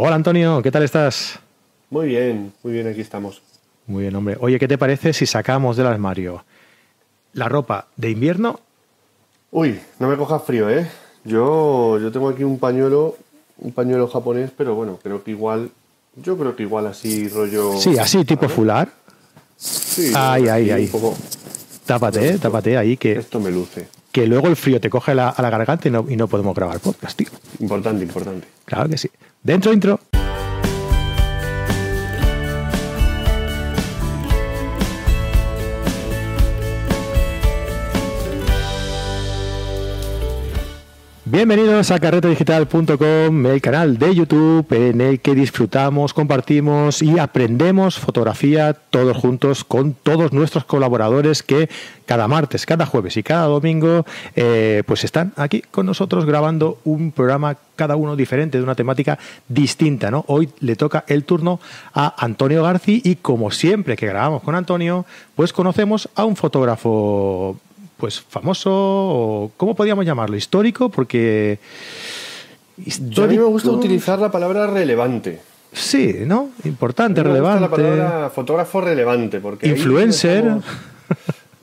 Hola Antonio, ¿qué tal estás? Muy bien, muy bien, aquí estamos. Muy bien, hombre. Oye, ¿qué te parece si sacamos del armario la ropa de invierno? Uy, no me cojas frío, ¿eh? Yo, yo tengo aquí un pañuelo, un pañuelo japonés, pero bueno, creo que igual, yo creo que igual así rollo... Sí, así tipo fular. Sí, Ay, ay, ay. Un poco, Tápate, eh, tápate ahí, que, esto me luce. que luego el frío te coge la- a la garganta y no, y no podemos grabar podcast, tío. Importante, importante. Claro que sí. Dentro intro. Bienvenidos a carretedigital.com, el canal de YouTube en el que disfrutamos, compartimos y aprendemos fotografía todos juntos con todos nuestros colaboradores que cada martes, cada jueves y cada domingo eh, pues están aquí con nosotros grabando un programa cada uno diferente de una temática distinta. ¿no? Hoy le toca el turno a Antonio Garci y como siempre que grabamos con Antonio pues conocemos a un fotógrafo pues famoso o cómo podríamos llamarlo histórico porque Yo a mí me gusta utilizar la palabra relevante. sí no importante me gusta relevante la palabra fotógrafo relevante. Porque Influencer.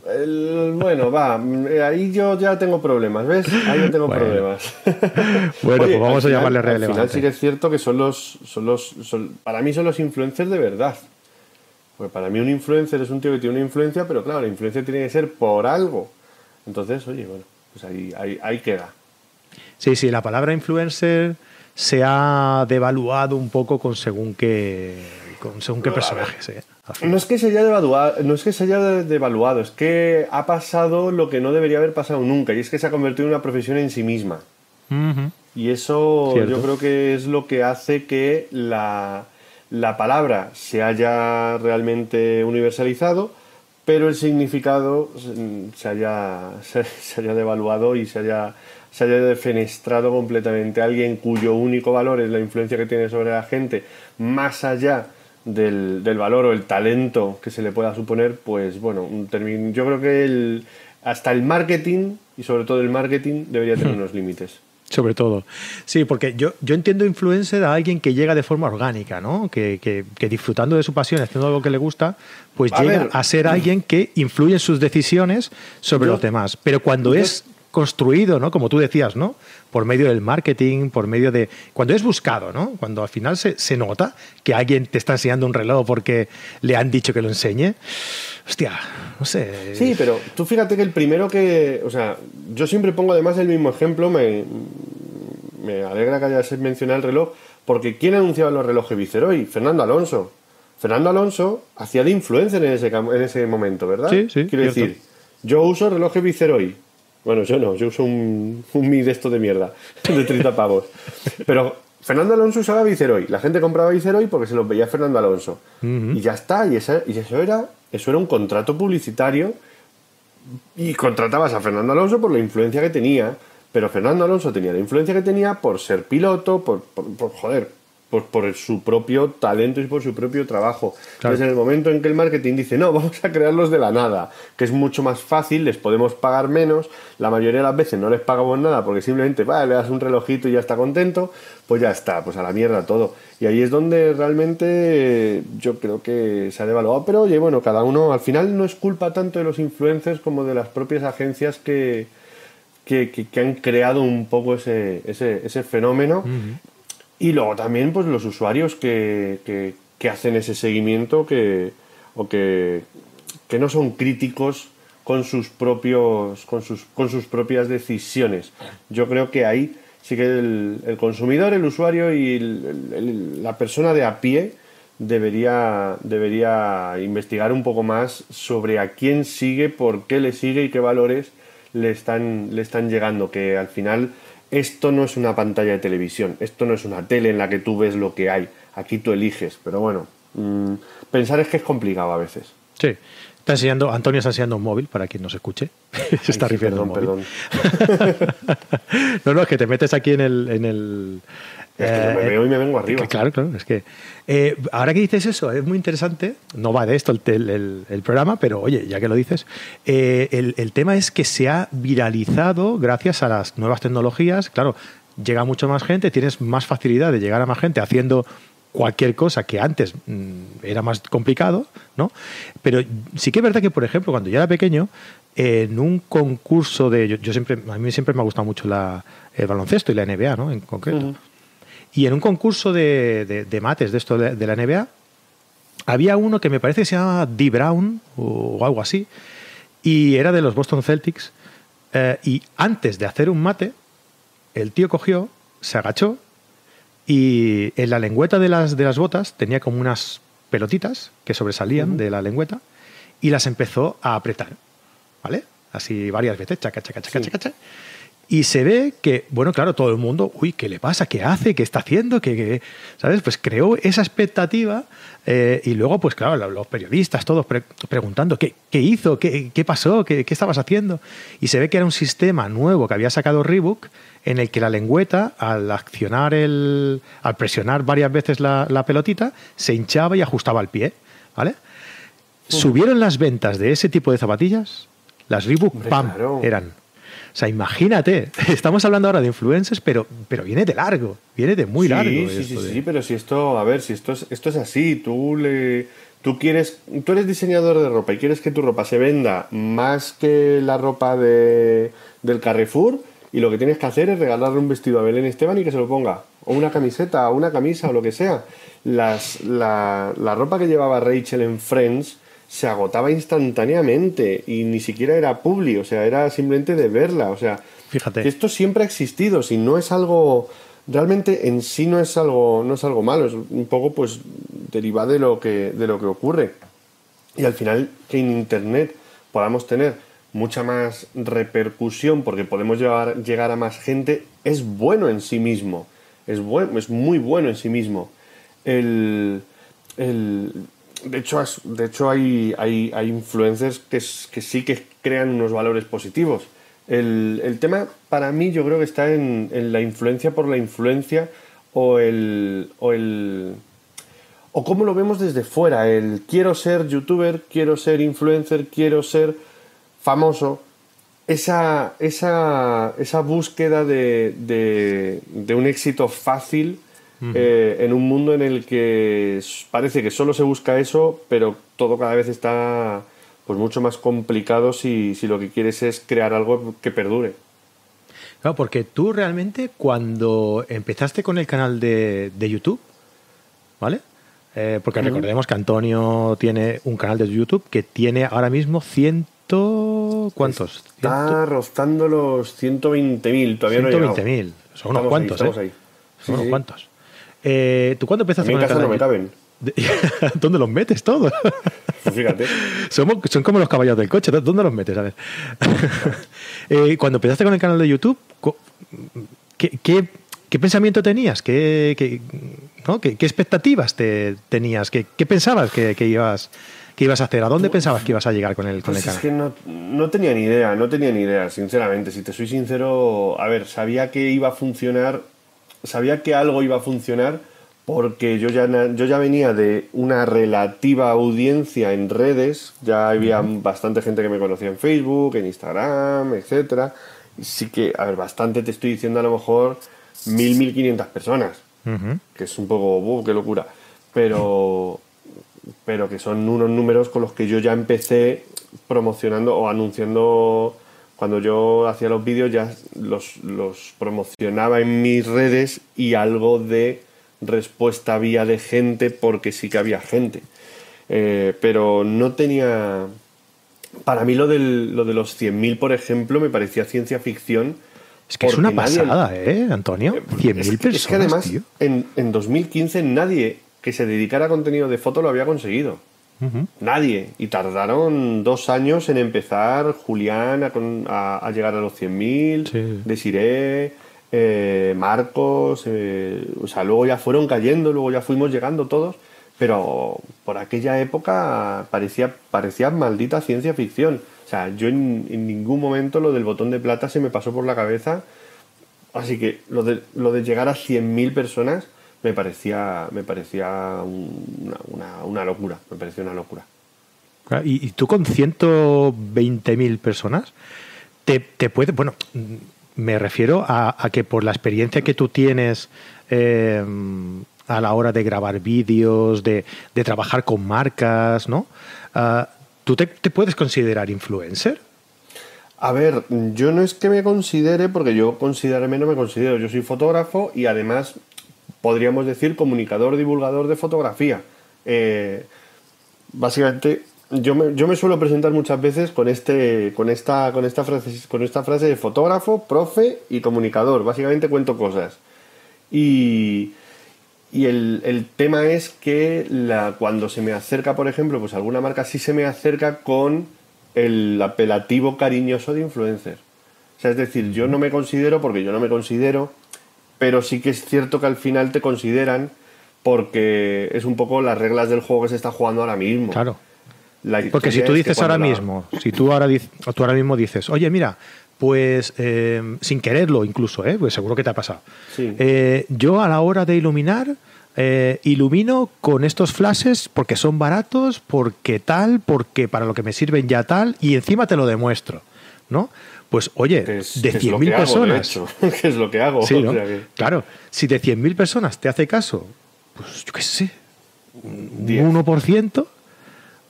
El- bueno, va, ahí yo ya tengo problemas, ¿ves? Ahí yo tengo Bueno. problemas. Bueno, pues vamos a llamarle Al final relevante. sí que es cierto que son los, son los, son- para mí son los influencers de verdad. Porque para mí un influencer es un tío que tiene una influencia, pero claro, la influencia tiene que ser por algo. Entonces, oye, bueno, pues ahí, ahí, ahí queda. sí sí la palabra influencer se ha devaluado un poco con según qué con según qué personajes ¿eh? No es que se haya devaluado, no es que se haya de- devaluado, es que ha pasado lo que no debería haber pasado nunca, y es que se ha convertido en una profesión en sí misma. Y eso Cierto. yo creo que es lo que hace que la, la palabra se haya realmente universalizado, pero el significado se- se haya, se, se haya devaluado y se haya, se haya defenestrado completamente. Alguien cuyo único valor es la influencia que tiene sobre la gente, más allá del, del valor o el talento que se le pueda suponer, pues bueno, un término, yo creo que el, hasta el marketing, y sobre todo el marketing, debería tener unos límites. Sobre todo. Sí, porque yo, yo entiendo influencer a alguien que llega de forma orgánica, ¿no? Que, que- que disfrutando de su pasión, haciendo algo que le gusta, pues A llega ver. a ser alguien que influye en sus decisiones sobre Yo- los demás. Pero cuando yo- es construido, ¿no? Como tú decías, ¿no? Por medio del marketing, por medio de... Cuando es buscado, ¿no? Cuando al final se, se nota que alguien te está enseñando un reloj porque le han dicho que lo enseñe. Hostia, no sé. Sí, pero tú fíjate que el primero que. O sea, yo siempre pongo además el mismo ejemplo, me, me alegra que hayas mencionado el reloj, porque ¿quién anunciaba los relojes Viceroy? Fernando Alonso. Fernando Alonso hacía de influencer en ese, en ese momento, ¿verdad? Sí, sí, Quiero cierto. decir, yo uso relojes Viceroy. Bueno, yo no, yo uso un, un Mi de esto de mierda, de 30 pavos. Pero Fernando Alonso usaba Viceroy. La gente compraba Viceroy porque se los veía Fernando Alonso. Y ya está, y, esa- y eso, era, eso era un contrato publicitario y contratabas a Fernando Alonso por la influencia que tenía, pero Fernando Alonso tenía la influencia que tenía por ser piloto, por, por, por, joder, por, por su propio talento y por su propio trabajo. Claro. Entonces, en el momento en que el marketing dice, no, vamos a crearlos de la nada, que es mucho más fácil, les podemos pagar menos, la mayoría de las veces no les pagamos nada porque simplemente vale, le das un relojito y ya está contento, pues ya está, pues a la mierda todo. Y ahí es donde realmente eh, yo creo que se ha devaluado. Pero oye, bueno, cada uno, al final no es culpa tanto de los influencers como de las propias agencias que, que, que- que han creado un poco ese, ese, ese fenómeno. Y luego también pues los usuarios que, que- hacen ese seguimiento que, o que, que no son críticos con sus propios con sus, con sus propias decisiones. Yo creo que ahí sí que el, el consumidor, el usuario y la persona de a pie debería, debería investigar un poco más sobre a quién sigue, por qué le sigue y qué valores le están, le están llegando. Que al final esto no es una pantalla de televisión, esto no es una tele en la que tú ves lo que hay, aquí tú eliges. Pero bueno, mm, pensar es que es complicado a veces. Sí. Está enseñando, Antonio está enseñando un móvil para quien nos escuche. Se está sí, refiriendo a un perdón, móvil. no, no, es que te metes aquí en el. En el Es que yo me eh, veo y me vengo arriba. que claro, claro. Es que eh, ahora que dices eso, es muy interesante. No va de esto el, el- el- el programa, pero oye, ya que lo dices, eh, el, el tema es que se ha viralizado gracias a las nuevas tecnologías. Claro, llega mucho más gente, tienes más facilidad de llegar a más gente haciendo cualquier cosa que antes mm, era más complicado, ¿no? Pero sí que es verdad que, por ejemplo, cuando yo era pequeño, en un concurso de. Yo, siempre, a mí siempre me ha gustado mucho la, el baloncesto y la NBA, ¿no? En concreto. Y en un concurso de, de, mates de esto de, la NBA, había uno que me parece que se llama D. Brown o, algo así, y era de los Boston Celtics. Eh, y antes de hacer un mate, el tío cogió, se agachó y en la lengüeta de las, de las botas tenía como unas pelotitas que sobresalían de la lengüeta y las empezó a apretar. ¿Vale? Así varias veces, chaca, chaca, chaca, chaca, Y se ve que, bueno, claro, todo el mundo, uy, ¿qué le pasa? ¿Qué hace? ¿Qué está haciendo? ¿Qué, sabes Pues creó esa expectativa eh, y luego, pues claro, los periodistas todos preguntando, ¿qué, hizo? ¿Qué, pasó? ¿Qué, ¿Qué estabas haciendo? Y se ve que era un sistema nuevo que había sacado Reebok en el que la lengüeta, al accionar el. al presionar varias veces la, pelotita, se hinchaba y ajustaba el pie. ¿Vale? Subieron las ventas de ese tipo de zapatillas, las Reebok PAM eran. O sea, imagínate, estamos hablando ahora de influencers, pero, pero viene de largo, viene de muy largo. Sí, sí, sí, pero si esto, a ver, si esto es, esto es así, tú le, tú quieres, tú eres diseñador de ropa y quieres que tu ropa se venda más que la ropa de, del Carrefour, y lo que tienes que hacer es regalarle un vestido a Belén Esteban y que se lo ponga. O una camiseta, o una camisa, o lo que sea. Las, la, la ropa que llevaba Rachel en Friends se agotaba instantáneamente y ni siquiera era publi, o sea, era simplemente de verla. O sea, fíjate. Esto siempre ha existido, si no es algo. Realmente en sí no es algo, no es algo malo, es un poco pues derivado de lo que, de lo que ocurre. Y al final que en internet podamos tener mucha más repercusión porque podemos llevar, llegar a más gente, es bueno en sí mismo. Es, bueno, es muy bueno en sí mismo. El, de hecho, de hecho hay, hay, hay influencers que, que, sí que crean unos valores positivos. El, el, tema para mí yo creo que está en, en la influencia por la influencia o el, o el o cómo lo vemos desde fuera, el quiero ser youtuber, quiero ser influencer, quiero ser famoso, esa, esa, esa búsqueda de, de, un éxito fácil eh, en un mundo en el que parece que solo se busca eso, pero todo cada vez está pues mucho más complicado si, si lo que quieres es crear algo que perdure. Claro, porque tú realmente cuando empezaste con el canal de, de YouTube, ¿vale? Eh, porque recordemos que Antonio tiene un canal de YouTube que tiene ahora mismo 100 ¿Cuántos? Está rozando los 120.000, todavía 120.000. Son unos cuantos, ¿eh? Son unos cuantos. Eh, ¿Tú cuándo empezaste con el canal? no me caben. ¿Dónde los metes todos? Pues fíjate. son como los caballos del coche. ¿Dónde los metes? A ver. eh, cuando empezaste con el canal de YouTube, ¿qué, qué, pensamiento tenías? ¿Qué, qué, ¿no? ¿Qué, expectativas te, tenías? ¿Qué, pensabas que, ibas, ¿Qué ibas a hacer? ¿A dónde pensabas que ibas a llegar con el, con pues canal? Es que no, no, tenía ni idea, no tenía ni idea, sinceramente. Si te soy sincero, a ver, sabía que iba a funcionar, sabía que algo iba a funcionar porque yo ya, yo ya venía de una relativa audiencia en redes, ya había bastante gente que me conocía en Facebook, en Instagram, etc. Y sí que, a ver, bastante te estoy diciendo a lo mejor mil, mil quinientas personas, que es un poco, qué locura. Pero, pero que son unos números con los que yo ya empecé promocionando o anunciando cuando yo hacía los vídeos ya los, los, promocionaba en mis redes y algo de respuesta había de gente porque sí que había gente. Eh, pero no tenía... Para mí lo, del, lo de los 100.000, por ejemplo, me parecía ciencia ficción. Es que es una pasada, ¿eh, Antonio? 100.000 eh, personas. Es que además, En, en 2015 nadie que se dedicara a contenido de foto lo había conseguido. Nadie. Y tardaron dos años en empezar Julián a, llegar a los 100.000, sí. Desiree, eh, Marcos, eh, o sea, luego ya fueron cayendo, luego ya fuimos llegando todos, pero por aquella época parecía, parecía maldita ciencia ficción. O sea, yo en, en ningún momento lo del botón de plata se me pasó por la cabeza. Así que lo de, lo de llegar a 100.000 personas me parecía, me parecía una, locura, me parecía una locura. ¿Y, tú con 120.000 personas, te, te puede, bueno, me refiero a, que por la experiencia que tú tienes eh, a la hora de grabar vídeos, de, trabajar con marcas, ¿no? Ah, ¿Tú te, puedes considerar influencer? A ver, yo no es que me considere, porque yo considerarme no me considero. Yo soy fotógrafo y además podríamos decir comunicador, divulgador de fotografía. Eh, básicamente, yo me, yo me, suelo presentar muchas veces con, este, con, esta, con, esta frase, con esta frase de fotógrafo, profe y comunicador. Básicamente cuento cosas. Y, y el, tema es que la, cuando se me acerca, por ejemplo, pues alguna marca sí se me acerca con el apelativo cariñoso de influencer. O sea, es decir, yo no me considero, porque yo no me considero, pero sí que es cierto que al final te consideran porque es un poco las reglas del juego que se está jugando ahora mismo. Claro. Porque si tú dices ahora mismo, si tú ahora, tú ahora mismo dices, oye, mira, pues eh, sin quererlo incluso, ¿eh? pues seguro que te ha pasado. Eh, yo a la hora de iluminar, eh, ilumino con estos flashes porque son baratos, porque tal, porque para lo que me sirven ya tal, y encima te lo demuestro, ¿no? Pues oye, de 100.000 personas... ¿Qué es lo que hago? Claro, si de 100.000 personas te hace caso, pues yo qué sé, un 1%,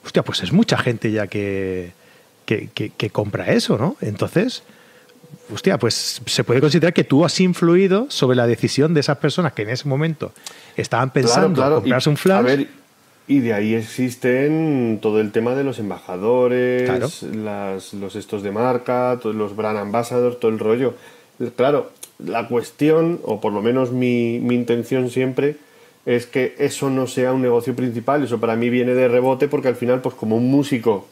hostia, pues es mucha gente ya que, que compra eso, ¿no? Entonces hostia, pues se puede considerar que tú has influido sobre la decisión de esas personas que en ese momento estaban pensando en comprarse un flash. A ver, y de ahí existen todo el tema de los embajadores, los estos de marca, todos los brand ambassadors, todo el rollo. Claro, la cuestión, o por lo menos mi, mi intención siempre, es que eso no sea un negocio principal. Eso para mí viene de rebote porque al final, pues como un músico,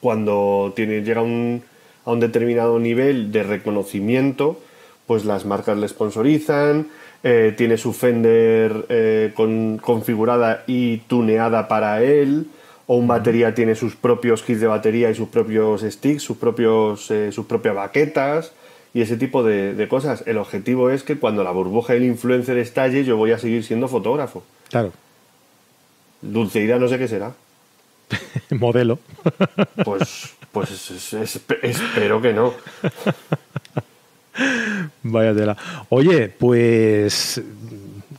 cuando tiene, llega un a un determinado nivel de reconocimiento, pues las marcas le sponsorizan, eh, tiene su Fender eh, con, configurada y tuneada para él, o un batería tiene sus propios kits de batería y sus propios sticks, sus, propios, eh, sus propias baquetas y ese tipo de, de, cosas. El objetivo es que cuando la burbuja del influencer estalle, yo voy a seguir siendo fotógrafo. Claro. Dulceida no sé qué será. Modelo. Pues pues espero que no. Vaya tela. Oye, pues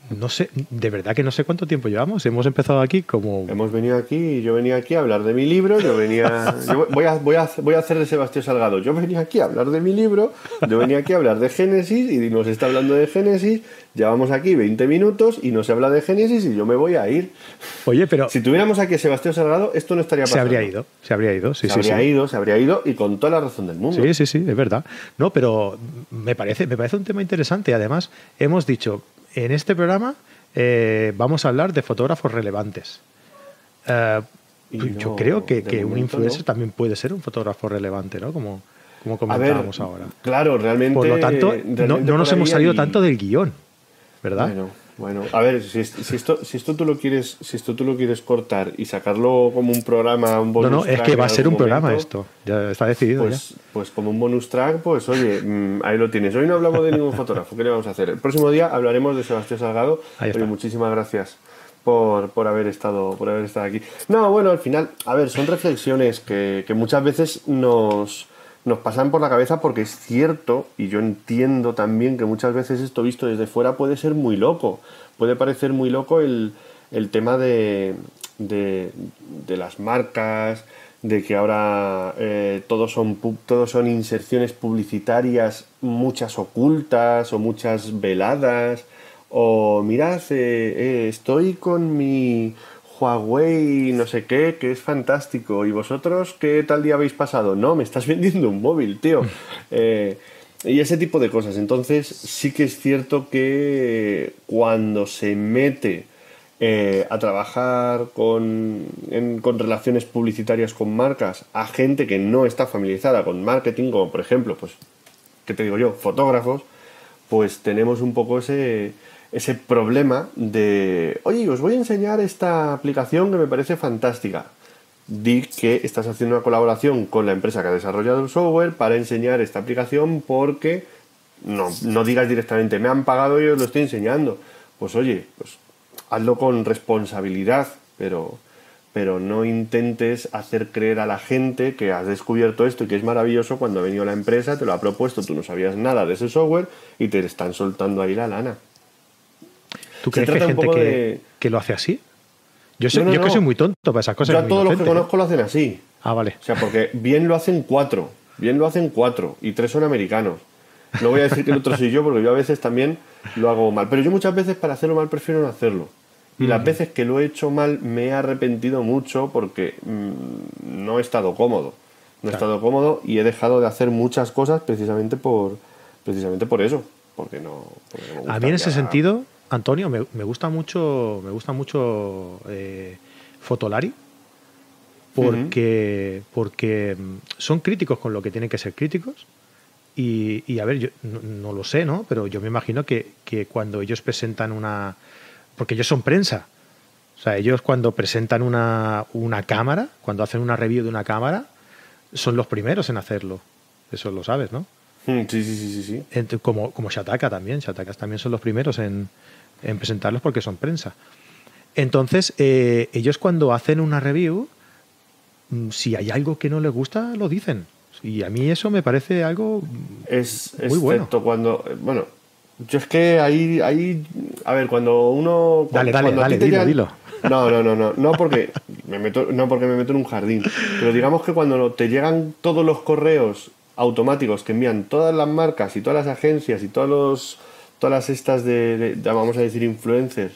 no sé, de verdad que no sé cuánto tiempo llevamos. Hemos empezado aquí como. Hemos venido aquí, yo venía aquí a hablar de mi libro, yo venía. voy, a, voy, a, voy a hacer de Sebastián Salgado. Yo venía aquí a hablar de mi libro, yo venía aquí a hablar de Génesis y nos está hablando de Génesis. Llevamos aquí 20 minutos y no se habla de Génesis y yo me voy a ir. Oye, pero. Si tuviéramos aquí a Sebastián Salgado, esto no estaría pasando. Se habría ido, se habría ido, sí, se habría ido, se habría ido y con toda la razón del mundo. Sí, sí, sí, es verdad. No, pero me parece, me parece un tema interesante. Además, hemos dicho en este programa eh, vamos a hablar de fotógrafos relevantes. Eh, yo creo que, un influencer también puede ser un fotógrafo relevante, ¿no? Como, como comentábamos ahora. Claro, realmente. Por lo tanto, no, nos hemos salido tanto del guion, ¿verdad? Bueno, a ver, si, esto, si esto tú lo quieres, si esto tú lo quieres cortar y sacarlo como un programa, un bonus No, no, es que va a ser un programa esto. Ya está decidido. Pues, pues como un bonus track, pues oye, mm, ahí lo tienes. Hoy no hablamos de ningún fotógrafo. ¿Qué le vamos a hacer? El próximo día hablaremos de Sebastián Salgado. Oye, muchísimas gracias por, por, haber estado, por haber estado aquí. No, bueno, al final, a ver, son reflexiones que, que muchas veces nos nos pasan por la cabeza porque es cierto, y yo entiendo también que muchas veces esto visto desde fuera puede ser muy loco. Puede parecer muy loco el, tema de, de, las marcas, de que ahora eh, todos, son, todos son inserciones publicitarias, muchas ocultas o muchas veladas. O mirad, eh, eh, estoy con mi Huawei no sé qué, que es fantástico. ¿Y vosotros qué tal día habéis pasado? No, me estás vendiendo un móvil, tío. Eh, y ese tipo de cosas. Entonces sí que es cierto que cuando se mete eh, a trabajar con, con relaciones publicitarias con marcas a gente que no está familiarizada con marketing, como por ejemplo, pues, ¿qué te digo yo? Fotógrafos, pues tenemos un poco ese ese problema de, oye, os voy a enseñar esta aplicación que me parece fantástica. Di que estás haciendo una colaboración con la empresa que ha desarrollado el software para enseñar esta aplicación porque no, no digas directamente, me han pagado y os lo estoy enseñando. Pues oye, pues hazlo con responsabilidad, pero, pero no intentes hacer creer a la gente que has descubierto esto y que es maravilloso cuando ha venido la empresa, te lo ha propuesto, tú no sabías nada de ese software y te están soltando ahí la lana. ¿Tú crees que hay gente que, lo hace así? Yo, yo que soy muy tonto para esas cosas. Yo a todos los que conozco lo hacen así. Ah, vale. O sea, porque bien lo hacen cuatro, bien lo hacen cuatro y tres son americanos. No voy a decir que el otro soy yo porque yo a veces también lo hago mal. Pero yo muchas veces para hacerlo mal prefiero no hacerlo. Y las veces que lo he hecho mal me he arrepentido mucho porque mm, no he estado cómodo. No he estado cómodo y he dejado de hacer muchas cosas precisamente por, precisamente por eso. Porque no. a mí en ese sentido, Antonio, me, gusta mucho, me gusta mucho eh, Fotolari. Porque, porque mm, son críticos con lo que tienen que ser críticos. Y, a ver, yo no, lo sé, ¿no? Pero yo me imagino que, que cuando ellos presentan una, porque ellos son prensa. O sea, ellos cuando presentan una, cámara, cuando hacen una review de una cámara, son los primeros en hacerlo. Eso lo sabes, ¿no? Hmm, sí, sí, sí, sí. sí. Como, como Shataka también. Shataka también son los primeros en, presentarlos porque son prensa. Entonces, eh, ellos cuando hacen una review, mm, si hay algo que no les gusta, lo dicen. Y a mí eso me parece algo es, muy bueno. cuando, bueno, yo es que ahí, ahí, a ver, cuando uno... Dale, dale, dale, dilo, dilo. No, no, no, no, no porque, me meto, no porque me meto en un jardín, pero digamos que cuando te llegan todos los correos automáticos que envían todas las marcas y todas las agencias y todos los, todas las estas de, vamos a decir, influencers,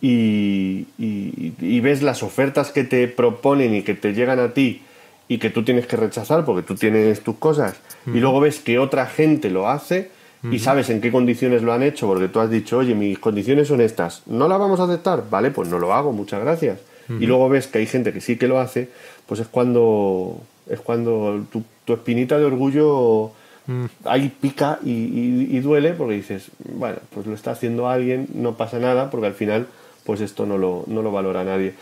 y, y, ves las ofertas que te proponen y que te llegan a ti y que tú tienes que rechazar porque tú tienes tus cosas, y luego ves que otra gente lo hace, y sabes en qué condiciones lo han hecho, porque tú has dicho, oye, mis condiciones son estas, ¿no las vamos a aceptar? Vale, pues no lo hago, muchas gracias. Y luego ves que hay gente que sí que lo hace, pues es cuando, es cuando tu, espinita de orgullo mm. ahí pica y, duele, porque dices, bueno, pues lo está haciendo alguien, no pasa nada, porque al final, pues esto no lo, no lo valora nadie.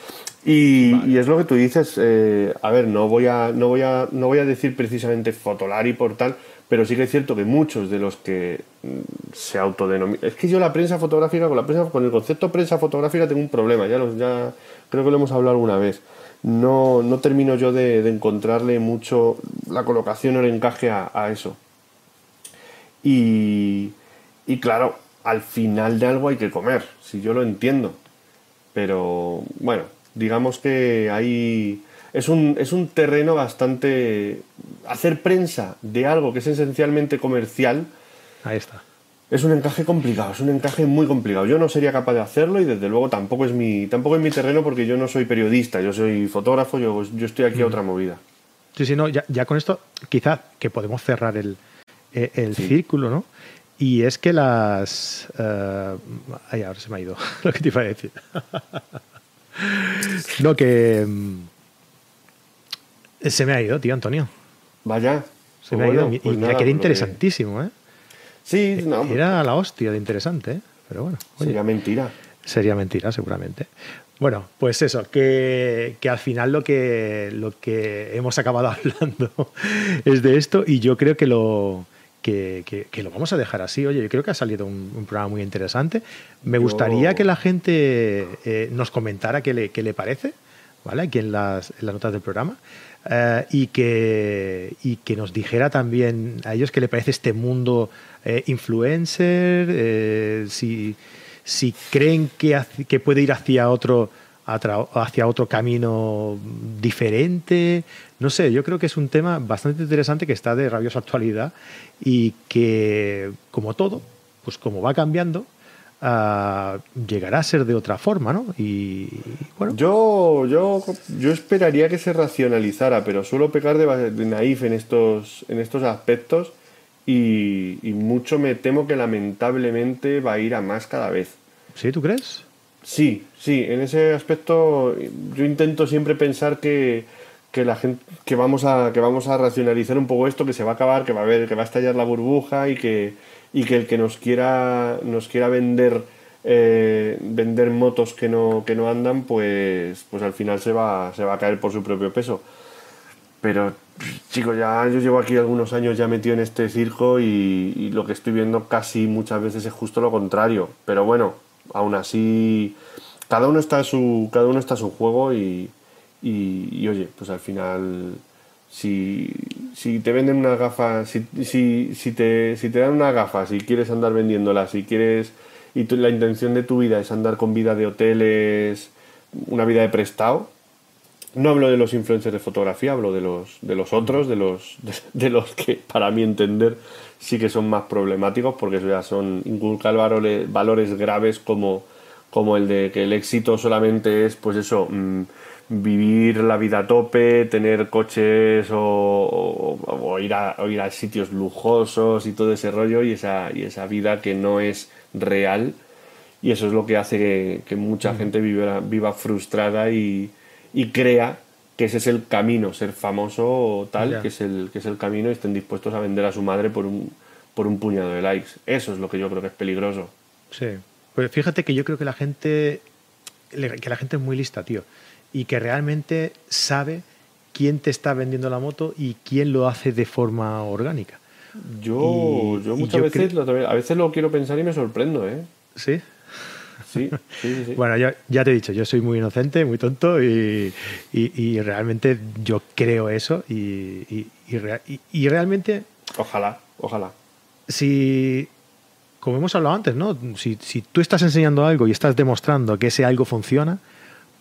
Y, es lo que tú dices, eh, a ver, no voy a, no, voy a, no voy a decir precisamente Fotolari por tal, pero sí que es cierto que muchos de los que mm, se autodenominan. Es que yo la prensa fotográfica, con la prensa, con el concepto prensa fotográfica tengo un problema, ya, ya creo que lo hemos hablado alguna vez. No, no termino yo de, encontrarle mucho la colocación o el encaje a, eso. Y, y claro, al final de algo hay que comer, si yo lo entiendo. Pero bueno, digamos que hay es un, es un terreno bastante... Hacer prensa de algo que es esencialmente comercial. Ahí está. Es un encaje complicado, es un encaje muy complicado. Yo no sería capaz de hacerlo y desde luego tampoco es mi, tampoco es mi terreno porque yo no soy periodista, yo soy fotógrafo, yo, yo estoy aquí a otra movida. Sí, sí, no, ya, ya con esto quizá que podemos cerrar el, eh, el círculo, ¿no? Y es que las... Uh, ay, ahora se me ha ido lo que te iba a decir. no, que... Mm, se me ha ido, tío, Antonio. Vaya. Se me ha ido. y pues mira que era interesantísimo, ¿eh? Sí, no. Era la hostia de interesante, ¿eh? Pero bueno. sería mentira. Sería mentira, seguramente. Bueno, pues eso, que, al final lo que, lo que hemos acabado hablando es de esto y yo creo que lo, que, lo vamos a dejar así. Oye, yo creo que ha salido un, programa muy interesante. Me gustaría que la gente eh, nos comentara qué le, qué le parece, ¿vale? Aquí en las, en las notas del programa. Eh, y, que, y que nos dijera también a ellos qué le parece este mundo eh, influencer, eh, si, si, creen que, que, puede ir hacia otro, hacia otro camino diferente. No sé, yo creo que es un tema bastante interesante que está de rabiosa actualidad y que, como todo, pues como va cambiando, llegará a ser de otra forma, ¿no? Y bueno. Yo, yo, yo esperaría que se racionalizara, pero suelo pecar de, naif en estos, en estos aspectos y, mucho me temo que lamentablemente va a ir a más cada vez. ¿Sí? ¿Tú crees? Sí, sí, en ese aspecto yo intento siempre pensar que, que la gente que vamos a que vamos a racionalizar un poco esto, que se va a acabar, que va a haber, que va a estallar la burbuja y que y que el que nos quiera, nos quiera vender, eh, vender motos que no, que no andan, pues, pues al final se va, se va a caer por su propio peso. Pero, chicos, ya yo llevo aquí algunos años ya metido en este circo y, lo que estoy viendo casi muchas veces es justo lo contrario. Pero bueno, aún así, cada uno está a su, cada uno está su juego y, Y, oye, pues al final, si, si te venden unas gafas, si, si, si, te, si te dan unas gafas y quieres andar vendiéndolas, si quieres y la intención de tu vida es andar con vida de hoteles, una vida de prestado, no hablo de los influencers de fotografía, hablo de los, de los otros, de los, de, los que para mi entender sí que son más problemáticos porque ya son inculcar valores, valores graves como, como el de que el éxito solamente es pues eso, mm, vivir la vida a tope, tener coches o, ir a, ir a sitios lujosos y todo ese rollo y esa, y esa vida que no es real. Y eso es lo que hace que, mucha gente viva, viva frustrada y, y, crea que ese es el camino, ser famoso o tal, que, es el, que es el camino y estén dispuestos a vender a su madre por un, por un puñado de likes. Eso es lo que yo creo que es peligroso. Sí, pues fíjate que yo creo que la gente, que la gente es muy lista, tío, y que realmente sabe quién te está vendiendo la moto y quién lo hace de forma orgánica. Yo, yo muchas veces, a veces lo quiero pensar y me sorprendo, ¿eh? Sí. Sí, sí, sí. bueno, ya, ya, te he dicho, yo soy muy inocente, muy tonto y, y, realmente yo creo eso y, y, realmente... Ojalá, ojalá. Si, como hemos hablado antes, ¿no? Si, si, tú estás enseñando algo y estás demostrando que ese algo funciona,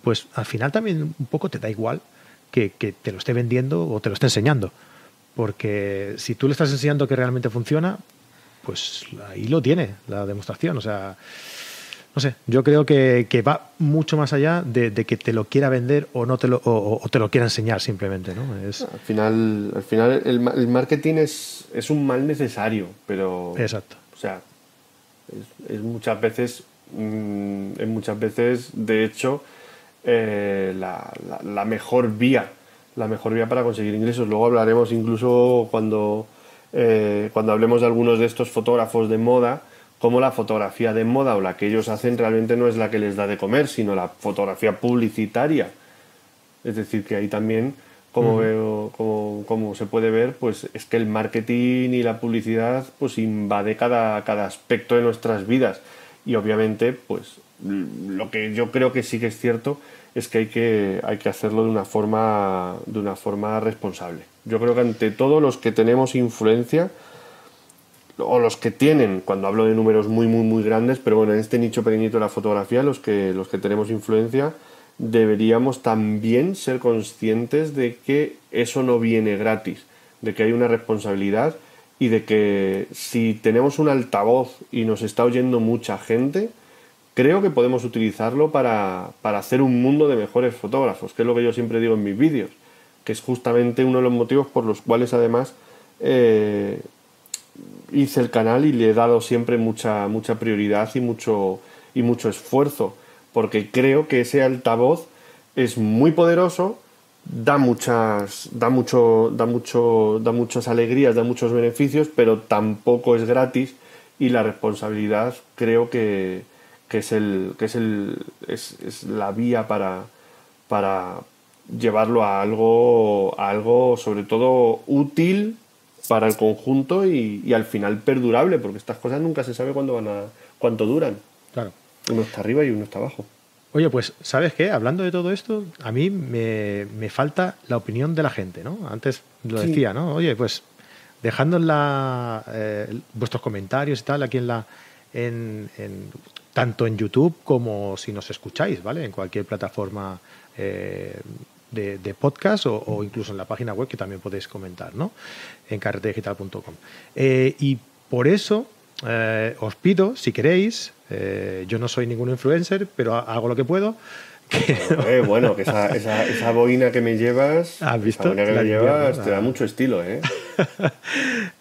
pues al final también un poco te da igual que, que te lo esté vendiendo o te lo esté enseñando. Porque si tú le estás enseñando que realmente funciona, pues ahí lo tiene, la demostración. O sea, no sé, yo creo que, va mucho más allá de, que te lo quiera vender o no te lo, o, te lo quiera enseñar simplemente. ¿no? Es... Al final, al final el, marketing es, es, un mal necesario, pero. Exacto. O sea, es, muchas veces. Mm, es muchas veces, de hecho, eh, la, la mejor vía la mejor vía para conseguir ingresos. Luego hablaremos incluso cuando, eh, cuando hablemos de algunos de estos fotógrafos de moda, como la fotografía de moda o la que ellos hacen realmente no es la que les da de comer, sino la fotografía publicitaria. Es decir, que ahí también, como, veo, como, como, se puede ver, pues es que el marketing y la publicidad pues invade cada, cada aspecto de nuestras vidas. Y obviamente, pues lo que yo creo que sí que es cierto es que hay que, hay que hacerlo de una, forma, de una forma responsable. Yo creo que ante todo los que tenemos influencia, o los que tienen, cuando hablo de números muy, muy, muy grandes, pero bueno, en este nicho pequeñito de la fotografía, los que, los que tenemos influencia, deberíamos también ser conscientes de que eso no viene gratis, de que hay una responsabilidad y de que si tenemos un altavoz y nos está oyendo mucha gente, creo que podemos utilizarlo para, hacer un mundo de mejores fotógrafos, que es lo que yo siempre digo en mis vídeos, que es justamente uno de los motivos por los cuales además eh, hice el canal y le he dado siempre mucha, mucha prioridad y mucho, y mucho esfuerzo, porque creo que ese altavoz es muy poderoso, da muchas, da mucho, da mucho, da muchas alegrías, da muchos beneficios, pero tampoco es gratis y la responsabilidad creo que, que es el que es el es, la vía para para llevarlo a algo a algo sobre todo útil para el conjunto y, al final perdurable porque estas cosas nunca se sabe cuándo van a cuánto duran claro uno está arriba y uno está abajo Oye, pues, ¿sabes qué? Hablando de todo esto, a mí me, falta la opinión de la gente, ¿no? Antes lo decía, ¿no? Oye, pues, dejando la, eh, vuestros comentarios y tal aquí en la, en, tanto en YouTube como si nos escucháis, ¿vale? En cualquier plataforma eh, de, podcast o, incluso en la página web que también podéis comentar, ¿no? En carretedigital.com. Eh, y por eso eh, os pido, si queréis, yo no soy ningún influencer, pero hago lo que puedo. bueno, que esa, esa, boina que me llevas, ¿Has visto? que me llevas te da mucho estilo, ¿eh?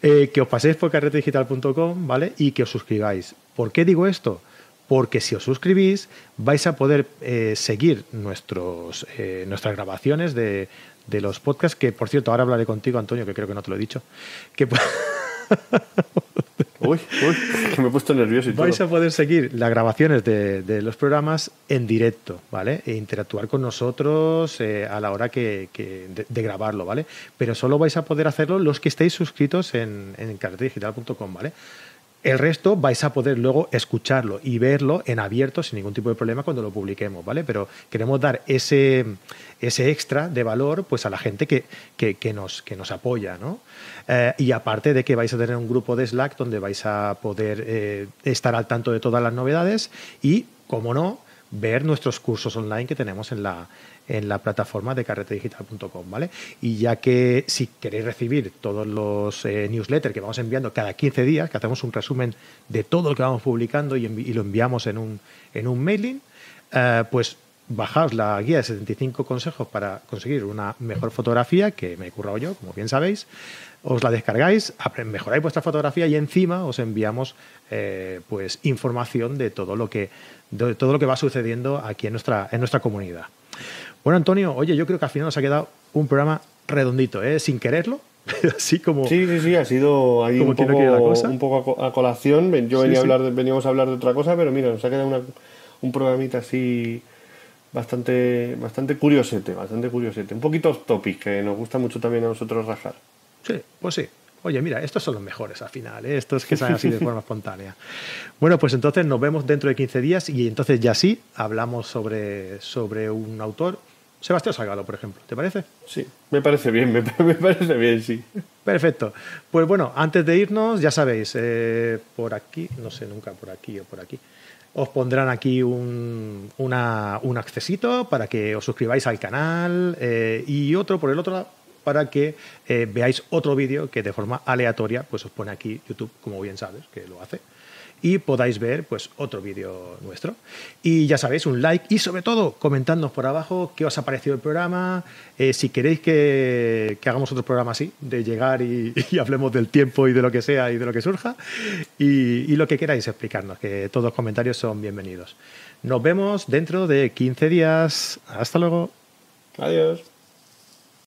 que os paséis por carretedigital.com, ¿vale? Y que os suscribáis. ¿Por qué digo esto? Porque si os suscribís vais a poder eh, seguir nuestros, eh, nuestras grabaciones de, los podcasts, que por cierto, ahora hablaré contigo, Antonio, que creo que no te lo he dicho. Que... uy, uy, que me he puesto nervioso y Vais a poder seguir las grabaciones de, los programas en directo, ¿vale? E interactuar con nosotros eh, a la hora que, de, grabarlo, ¿vale? Pero solo vais a poder hacerlo los que estéis suscritos en, en carretedigital.com, ¿vale? El resto vais a poder luego escucharlo y verlo en abierto sin ningún tipo de problema cuando lo publiquemos, ¿vale? Pero queremos dar ese, ese extra de valor pues a la gente que, que, nos, que nos apoya, ¿no? Eh, y aparte de que vais a tener un grupo de Slack donde vais a poder eh, estar al tanto de todas las novedades y, como no, ver nuestros cursos online que tenemos en la, en la plataforma de carretedigital.com, ¿vale? Y ya que si queréis recibir todos los eh, newsletters que vamos enviando cada 15 días, que hacemos un resumen de todo lo que vamos publicando y, lo enviamos en un, en un mailing, eh, pues bajaos la guía de 75 consejos para conseguir una mejor fotografía, que me he currado yo, como bien sabéis. Os la descargáis, mejoráis vuestra fotografía y encima os enviamos eh, pues información de todo lo que de todo lo que va sucediendo aquí en nuestra, en nuestra comunidad. Bueno, Antonio, oye, yo creo que al final nos ha quedado un programa redondito, ¿eh? sin quererlo, así como. Sí, sí, sí, ha sido ahí un, poco, a colación. Yo venía A hablar veníamos a hablar de otra cosa, pero mira, nos ha quedado un programita así bastante, bastante curiosete, bastante curiosete. Un poquito off topic, que nos gusta mucho también a nosotros rajar. Sí, pues sí. Oye, mira, estos son los mejores al final, ¿eh? estos que salen así de forma espontánea. Bueno, pues entonces nos vemos dentro de 15 días y entonces ya sí hablamos sobre, sobre un autor Sebastián Salgado, por ejemplo. ¿Te parece? Sí, me parece bien, me, parece bien, sí. Perfecto. Pues bueno, antes de irnos, ya sabéis, eh, por aquí, no sé nunca por aquí o por aquí, os pondrán aquí un, un accesito para que os suscribáis al canal eh, y otro por el otro lado para que eh, veáis otro vídeo que de forma aleatoria pues os pone aquí YouTube, como bien sabes que lo hace y podáis ver pues otro vídeo nuestro. Y ya sabéis, un like y sobre todo comentadnos por abajo qué os ha parecido el programa, eh, si queréis que, hagamos otro programa así, de llegar y, hablemos del tiempo y de lo que sea y de lo que surja, y, y lo que queráis explicarnos, que todos los comentarios son bienvenidos. Nos vemos dentro de 15 días. Hasta luego. Adiós.